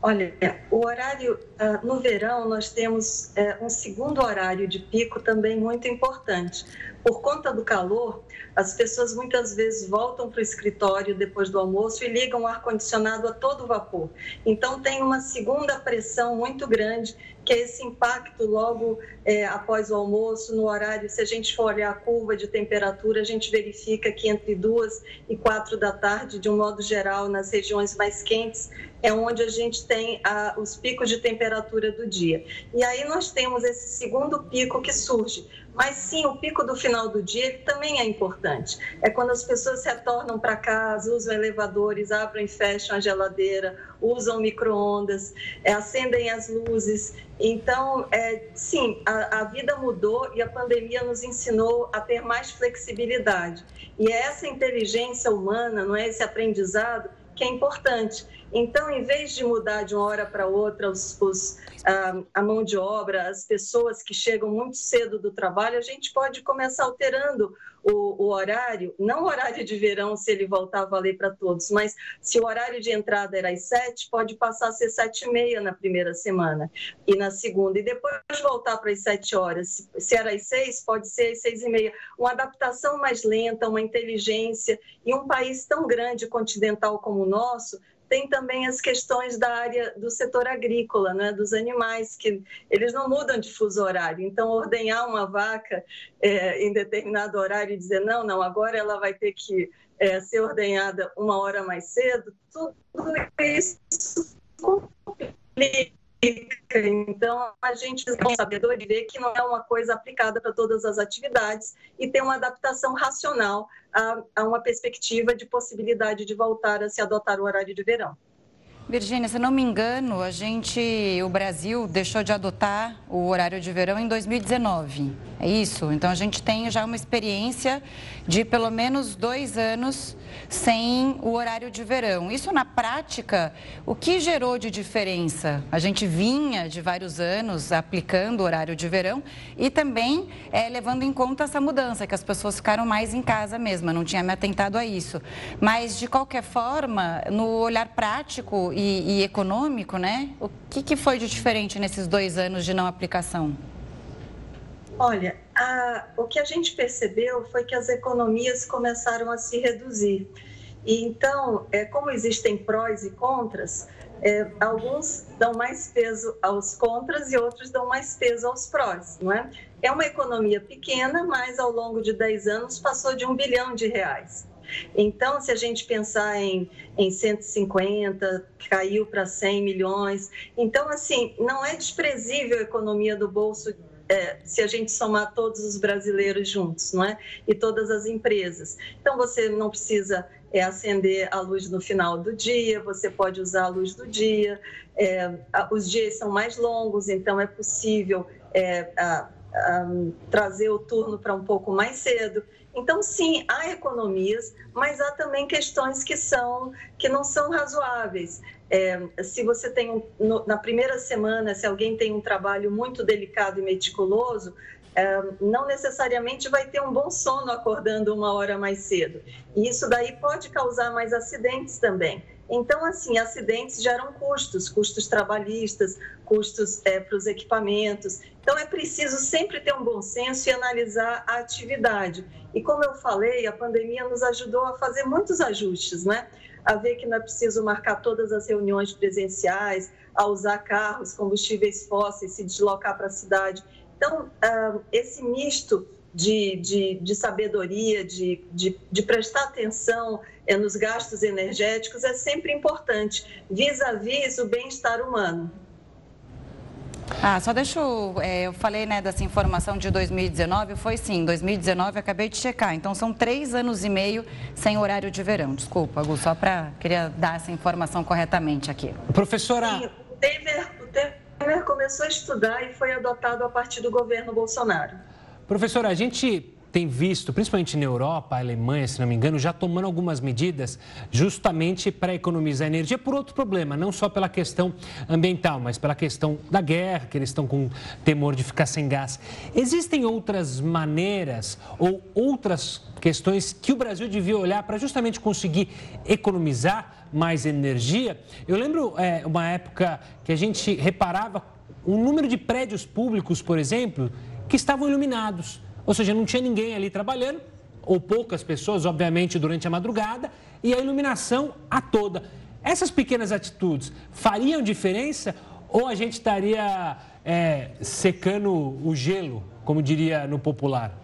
Olha, o horário uh, no verão nós temos uh, um segundo horário de pico também muito importante. Por conta do calor, as pessoas muitas vezes voltam para o escritório depois do almoço e ligam o ar-condicionado a todo vapor. Então tem uma segunda pressão muito grande que esse impacto logo é, após o almoço, no horário, se a gente for olhar a curva de temperatura, a gente verifica que entre duas e quatro da tarde, de um modo geral, nas regiões mais quentes, é onde a gente tem a, os picos de temperatura do dia. E aí nós temos esse segundo pico que surge. Mas sim, o pico do final do dia também é importante. É quando as pessoas retornam para casa, usam elevadores, abrem e fecham a geladeira, usam micro-ondas, é, acendem as luzes. Então, é, sim, a, a vida mudou e a pandemia nos ensinou a ter mais flexibilidade. E é essa inteligência humana, não é esse aprendizado que é importante. Então, em vez de mudar de uma hora para outra os, os, a, a, mão de obra, as pessoas que chegam muito cedo do trabalho, a gente pode começar alterando o, o horário, não o horário de verão, se ele voltar a valer para todos, mas se o horário de entrada era às sete, pode passar a ser sete e meia na primeira semana e na segunda, e depois voltar para as sete horas. Se era às seis, pode ser às seis e meia. Uma adaptação mais lenta, uma inteligência, e um país tão grande, continental como o nosso, tem também as questões da área do setor agrícola, né, dos animais, que eles não mudam de fuso horário. Então, ordenhar uma vaca é, em determinado horário e dizer, não, não, agora ela vai ter que é, ser ordenhada uma hora mais cedo, tudo isso complica então, a gente tem sabedoria ver que não é uma coisa aplicada para todas as atividades e tem uma adaptação racional a, a uma perspectiva de possibilidade de voltar a se adotar o horário de verão. Virgínia, se não me engano, a gente, o Brasil deixou de adotar o horário de verão em 2019. É isso? Então a gente tem já uma experiência de pelo menos dois anos sem o horário de verão. Isso na prática, o que gerou de diferença? A gente vinha de vários anos aplicando o horário de verão e também é, levando em conta essa mudança, que as pessoas ficaram mais em casa mesmo, eu não tinha me atentado a isso. Mas, de qualquer forma, no olhar prático e, e econômico, né, o que, que foi de diferente nesses dois anos de não aplicação? Olha, a, o que a gente percebeu foi que as economias começaram a se reduzir. E então, é, como existem prós e contras, é, alguns dão mais peso aos contras e outros dão mais peso aos prós, não é? É uma economia pequena, mas ao longo de 10 anos passou de um bilhão de reais. Então, se a gente pensar em, em 150, caiu para 100 milhões. Então, assim, não é desprezível a economia do bolso é, se a gente somar todos os brasileiros juntos, não é? E todas as empresas. Então você não precisa é, acender a luz no final do dia, você pode usar a luz do dia. É, os dias são mais longos, então é possível é, a, trazer o turno para um pouco mais cedo. Então, sim, há economias, mas há também questões que são que não são razoáveis. É, se você tem um, no, na primeira semana, se alguém tem um trabalho muito delicado e meticuloso, é, não necessariamente vai ter um bom sono acordando uma hora mais cedo. E isso daí pode causar mais acidentes também. Então, assim, acidentes geram custos, custos trabalhistas, custos é, para os equipamentos. Então, é preciso sempre ter um bom senso e analisar a atividade. E como eu falei, a pandemia nos ajudou a fazer muitos ajustes, né? A ver que não é preciso marcar todas as reuniões presenciais, a usar carros, combustíveis fósseis, se deslocar para a cidade. Então, ah, esse misto de, de, de sabedoria, de, de, de, prestar atenção é, nos gastos energéticos é sempre importante, vis-à-vis -vis o bem-estar humano. Ah, só deixa eu. É, eu falei né, dessa informação de 2019, foi sim, 2019, acabei de checar. Então são três anos e meio sem horário de verão. Desculpa, Gu, só para. Queria dar essa informação corretamente aqui. Professora. Sim, o Temer, o Temer começou a estudar e foi adotado a partir do governo Bolsonaro. Professora, a gente tem visto, principalmente na Europa, Alemanha, se não me engano, já tomando algumas medidas justamente para economizar energia por outro problema, não só pela questão ambiental, mas pela questão da guerra, que eles estão com temor de ficar sem gás. Existem outras maneiras ou outras questões que o Brasil devia olhar para justamente conseguir economizar mais energia? Eu lembro é, uma época que a gente reparava o número de prédios públicos, por exemplo, que estavam iluminados. Ou seja, não tinha ninguém ali trabalhando, ou poucas pessoas, obviamente, durante a madrugada, e a iluminação a toda. Essas pequenas atitudes fariam diferença ou a gente estaria é, secando o gelo, como diria no popular?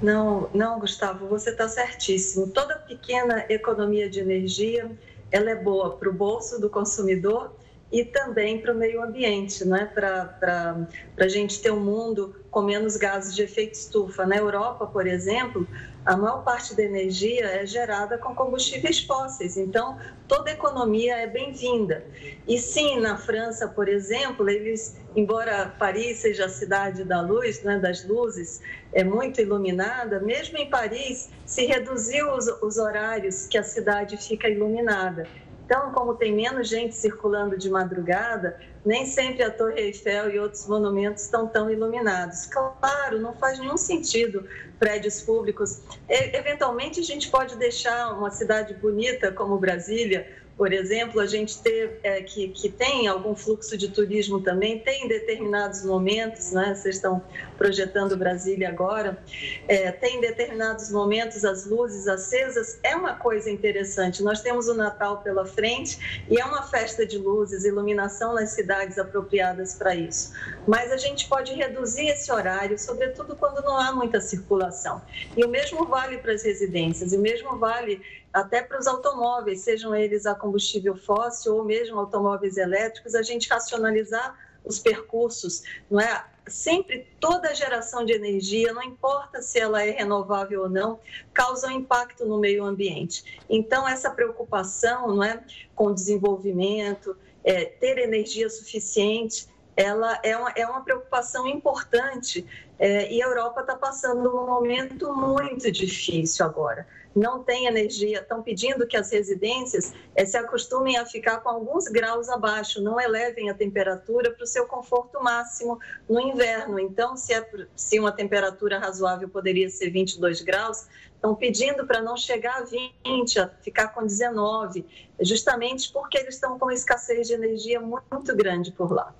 Não, não, Gustavo, você está certíssimo. Toda pequena economia de energia, ela é boa para o bolso do consumidor e também para o meio ambiente, né? para a gente ter um mundo com menos gases de efeito estufa. Na Europa, por exemplo, a maior parte da energia é gerada com combustíveis fósseis, então toda economia é bem-vinda. E sim, na França, por exemplo, eles, embora Paris seja a cidade da luz, né, das luzes, é muito iluminada, mesmo em Paris se reduziu os, os horários que a cidade fica iluminada. Então, como tem menos gente circulando de madrugada, nem sempre a Torre Eiffel e outros monumentos estão tão iluminados. Claro, não faz nenhum sentido prédios públicos. eventualmente, a gente pode deixar uma cidade bonita como Brasília por exemplo, a gente ter, é, que, que tem algum fluxo de turismo também, tem determinados momentos, né? vocês estão projetando Brasília agora, é, tem determinados momentos as luzes acesas, é uma coisa interessante. Nós temos o Natal pela frente e é uma festa de luzes, iluminação nas cidades apropriadas para isso. Mas a gente pode reduzir esse horário, sobretudo quando não há muita circulação. E o mesmo vale para as residências, e o mesmo vale até para os automóveis, sejam eles a combustível fóssil ou mesmo automóveis elétricos, a gente racionalizar os percursos, não é? Sempre toda geração de energia, não importa se ela é renovável ou não, causa um impacto no meio ambiente. Então essa preocupação, não é, com o desenvolvimento, é, ter energia suficiente, ela é uma, é uma preocupação importante é, e a Europa está passando um momento muito difícil agora não tem energia, estão pedindo que as residências é, se acostumem a ficar com alguns graus abaixo, não elevem a temperatura para o seu conforto máximo no inverno. Então, se, é, se uma temperatura razoável poderia ser 22 graus, estão pedindo para não chegar a 20, a ficar com 19, justamente porque eles estão com uma escassez de energia muito grande por lá.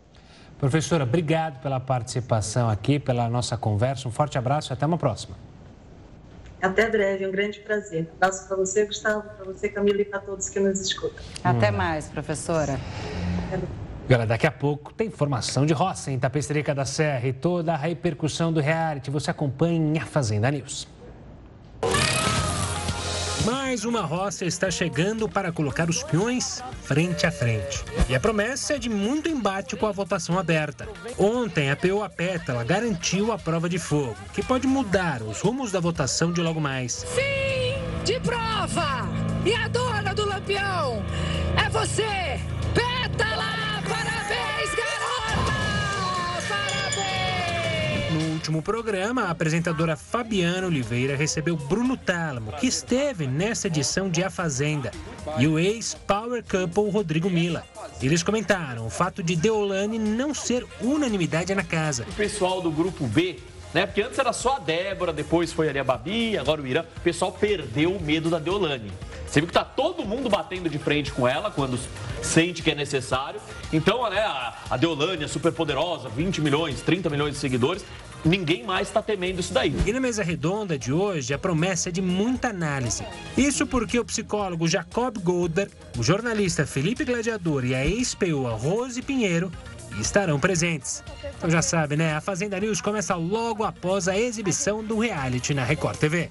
Professora, obrigado pela participação aqui, pela nossa conversa. Um forte abraço e até uma próxima. Até breve, um grande prazer. Um abraço para você, Gustavo, para você, Camila, e para todos que nos escutam. Até hum. mais, professora. Galera, daqui a pouco tem informação de roça em Tapesterica da Serra e toda a repercussão do reality. Você acompanha em A Fazenda News. Mais uma roça está chegando para colocar os peões frente a frente. E a promessa é de muito embate com a votação aberta. Ontem, a PO Pétala garantiu a prova de fogo, que pode mudar os rumos da votação de logo mais. Sim, de prova! E a dona do lampião é você, Pétala! Último programa, a apresentadora Fabiana Oliveira recebeu Bruno Tálamo, que esteve nessa edição de A Fazenda, e o ex-Power Couple Rodrigo Mila. Eles comentaram o fato de Deolane não ser unanimidade na casa. O pessoal do grupo B né? Porque antes era só a Débora, depois foi ali a Babi, agora o Irã. O pessoal perdeu o medo da Deolane. Você viu que tá todo mundo batendo de frente com ela quando sente que é necessário. Então, né, a Deolane é super poderosa, 20 milhões, 30 milhões de seguidores. Ninguém mais está temendo isso daí. E na mesa redonda de hoje, a promessa é de muita análise. Isso porque o psicólogo Jacob Goldberg, o jornalista Felipe Gladiador e a ex-POA Rose Pinheiro estarão presentes. Então já sabe, né? A Fazenda News começa logo após a exibição do reality na Record TV.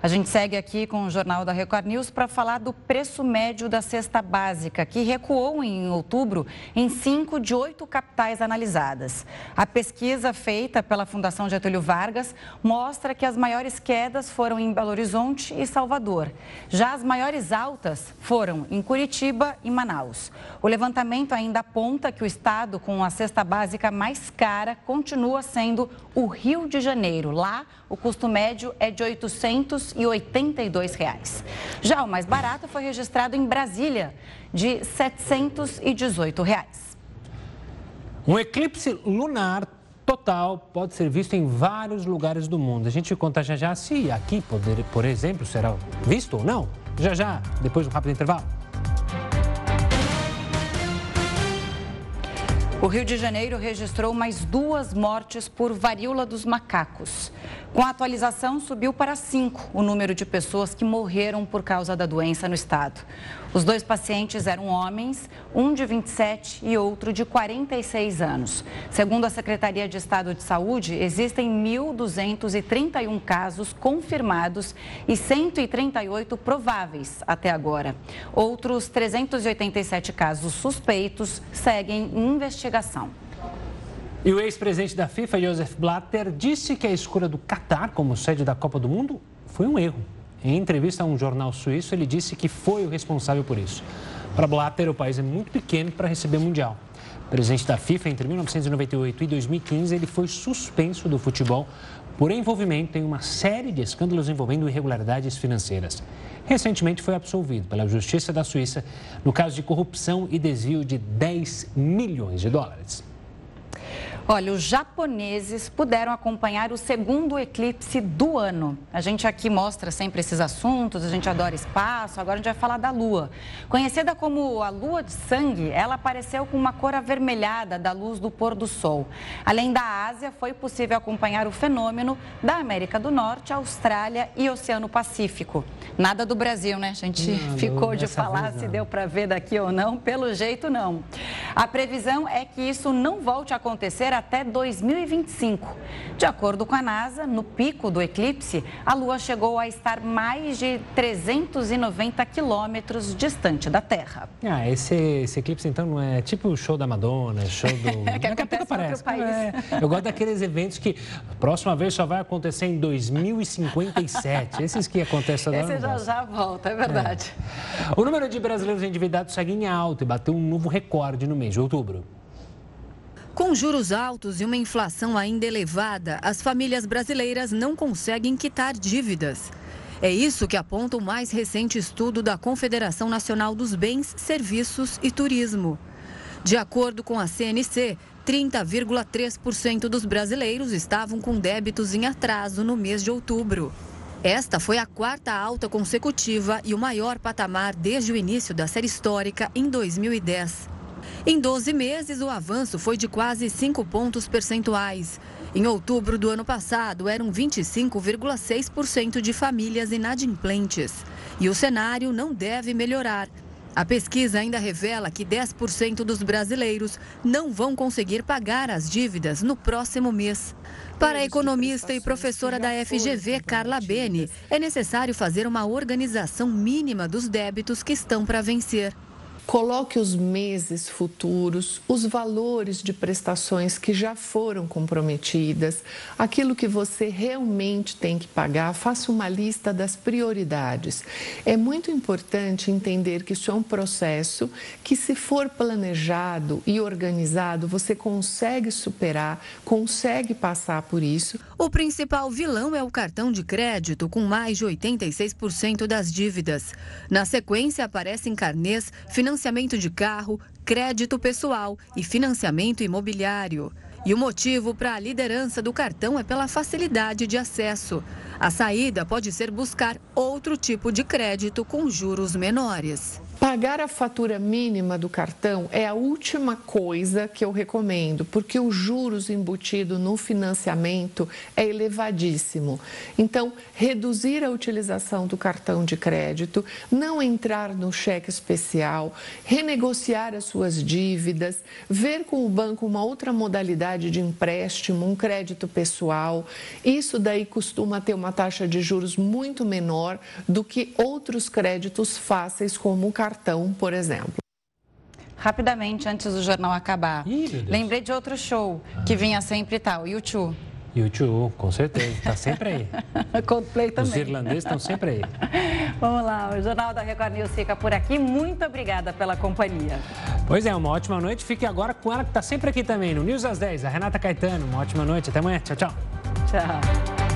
A gente segue aqui com o Jornal da Record News para falar do preço médio da cesta básica, que recuou em outubro em cinco de oito capitais analisadas. A pesquisa feita pela Fundação Getúlio Vargas mostra que as maiores quedas foram em Belo Horizonte e Salvador. Já as maiores altas foram em Curitiba e Manaus. O levantamento ainda aponta que o estado com a cesta básica mais cara continua sendo o Rio de Janeiro. Lá, o custo médio é de 800 682 reais. Já o mais barato foi registrado em Brasília, de 718 reais. Um eclipse lunar total pode ser visto em vários lugares do mundo. A gente conta já já se aqui, poder, por exemplo, será visto ou não. Já já, depois de um rápido intervalo. O Rio de Janeiro registrou mais duas mortes por varíola dos macacos. Com a atualização, subiu para cinco o número de pessoas que morreram por causa da doença no estado. Os dois pacientes eram homens, um de 27 e outro de 46 anos. Segundo a Secretaria de Estado de Saúde, existem 1.231 casos confirmados e 138 prováveis até agora. Outros 387 casos suspeitos seguem em investigação. E o ex-presidente da FIFA, Joseph Blatter, disse que a escolha do Catar como sede da Copa do Mundo foi um erro. Em entrevista a um jornal suíço, ele disse que foi o responsável por isso. Para Blatter, o país é muito pequeno para receber o Mundial. Presidente da FIFA, entre 1998 e 2015, ele foi suspenso do futebol por envolvimento em uma série de escândalos envolvendo irregularidades financeiras. Recentemente foi absolvido pela Justiça da Suíça no caso de corrupção e desvio de 10 milhões de dólares. Olha, os japoneses puderam acompanhar o segundo eclipse do ano. A gente aqui mostra sempre esses assuntos, a gente adora espaço, agora a gente vai falar da Lua. Conhecida como a Lua de Sangue, ela apareceu com uma cor avermelhada da luz do pôr do sol. Além da Ásia, foi possível acompanhar o fenômeno da América do Norte, Austrália e Oceano Pacífico. Nada do Brasil, né? A gente não, ficou de falar se deu para ver daqui ou não, pelo jeito não. A previsão é que isso não volte a acontecer até 2025. De acordo com a NASA, no pico do eclipse, a Lua chegou a estar mais de 390 quilômetros distante da Terra. Ah, esse, esse eclipse então não é tipo o show da Madonna, show do. (laughs) é que Daqui a pouco aparece. É, eu gosto daqueles eventos que a próxima vez só vai acontecer em 2057. Esses que acontecem agora. Esse já já volta, é verdade. É. O número de brasileiros endividados segue em alta e bateu um novo recorde no mês de outubro. Com juros altos e uma inflação ainda elevada, as famílias brasileiras não conseguem quitar dívidas. É isso que aponta o mais recente estudo da Confederação Nacional dos Bens, Serviços e Turismo. De acordo com a CNC, 30,3% dos brasileiros estavam com débitos em atraso no mês de outubro. Esta foi a quarta alta consecutiva e o maior patamar desde o início da série histórica em 2010. Em 12 meses, o avanço foi de quase 5 pontos percentuais. Em outubro do ano passado, eram 25,6% de famílias inadimplentes. E o cenário não deve melhorar. A pesquisa ainda revela que 10% dos brasileiros não vão conseguir pagar as dívidas no próximo mês. Para a economista e professora da FGV, Carla Bene, é necessário fazer uma organização mínima dos débitos que estão para vencer. Coloque os meses futuros, os valores de prestações que já foram comprometidas, aquilo que você realmente tem que pagar, faça uma lista das prioridades. É muito importante entender que isso é um processo que, se for planejado e organizado, você consegue superar, consegue passar por isso. O principal vilão é o cartão de crédito, com mais de 86% das dívidas. Na sequência, aparecem carnês, financiamentos financiamento de carro, crédito pessoal e financiamento imobiliário. E o motivo para a liderança do cartão é pela facilidade de acesso. A saída pode ser buscar outro tipo de crédito com juros menores. Pagar a fatura mínima do cartão é a última coisa que eu recomendo, porque os juros embutido no financiamento é elevadíssimo. Então, reduzir a utilização do cartão de crédito, não entrar no cheque especial, renegociar as suas dívidas, ver com o banco uma outra modalidade de empréstimo, um crédito pessoal. Isso daí costuma ter uma taxa de juros muito menor do que outros créditos fáceis como o cartão cartão, por exemplo. Rapidamente, antes do jornal acabar, Ih, lembrei de outro show que vinha sempre tal, YouTube. YouTube, com certeza, está sempre aí. (laughs) Coldplay também. Os irlandeses estão sempre aí. (laughs) Vamos lá, o Jornal da Record News fica por aqui. Muito obrigada pela companhia. Pois é, uma ótima noite. Fique agora com ela que está sempre aqui também, no News às 10, a Renata Caetano. Uma ótima noite, até amanhã. Tchau, tchau. Tchau.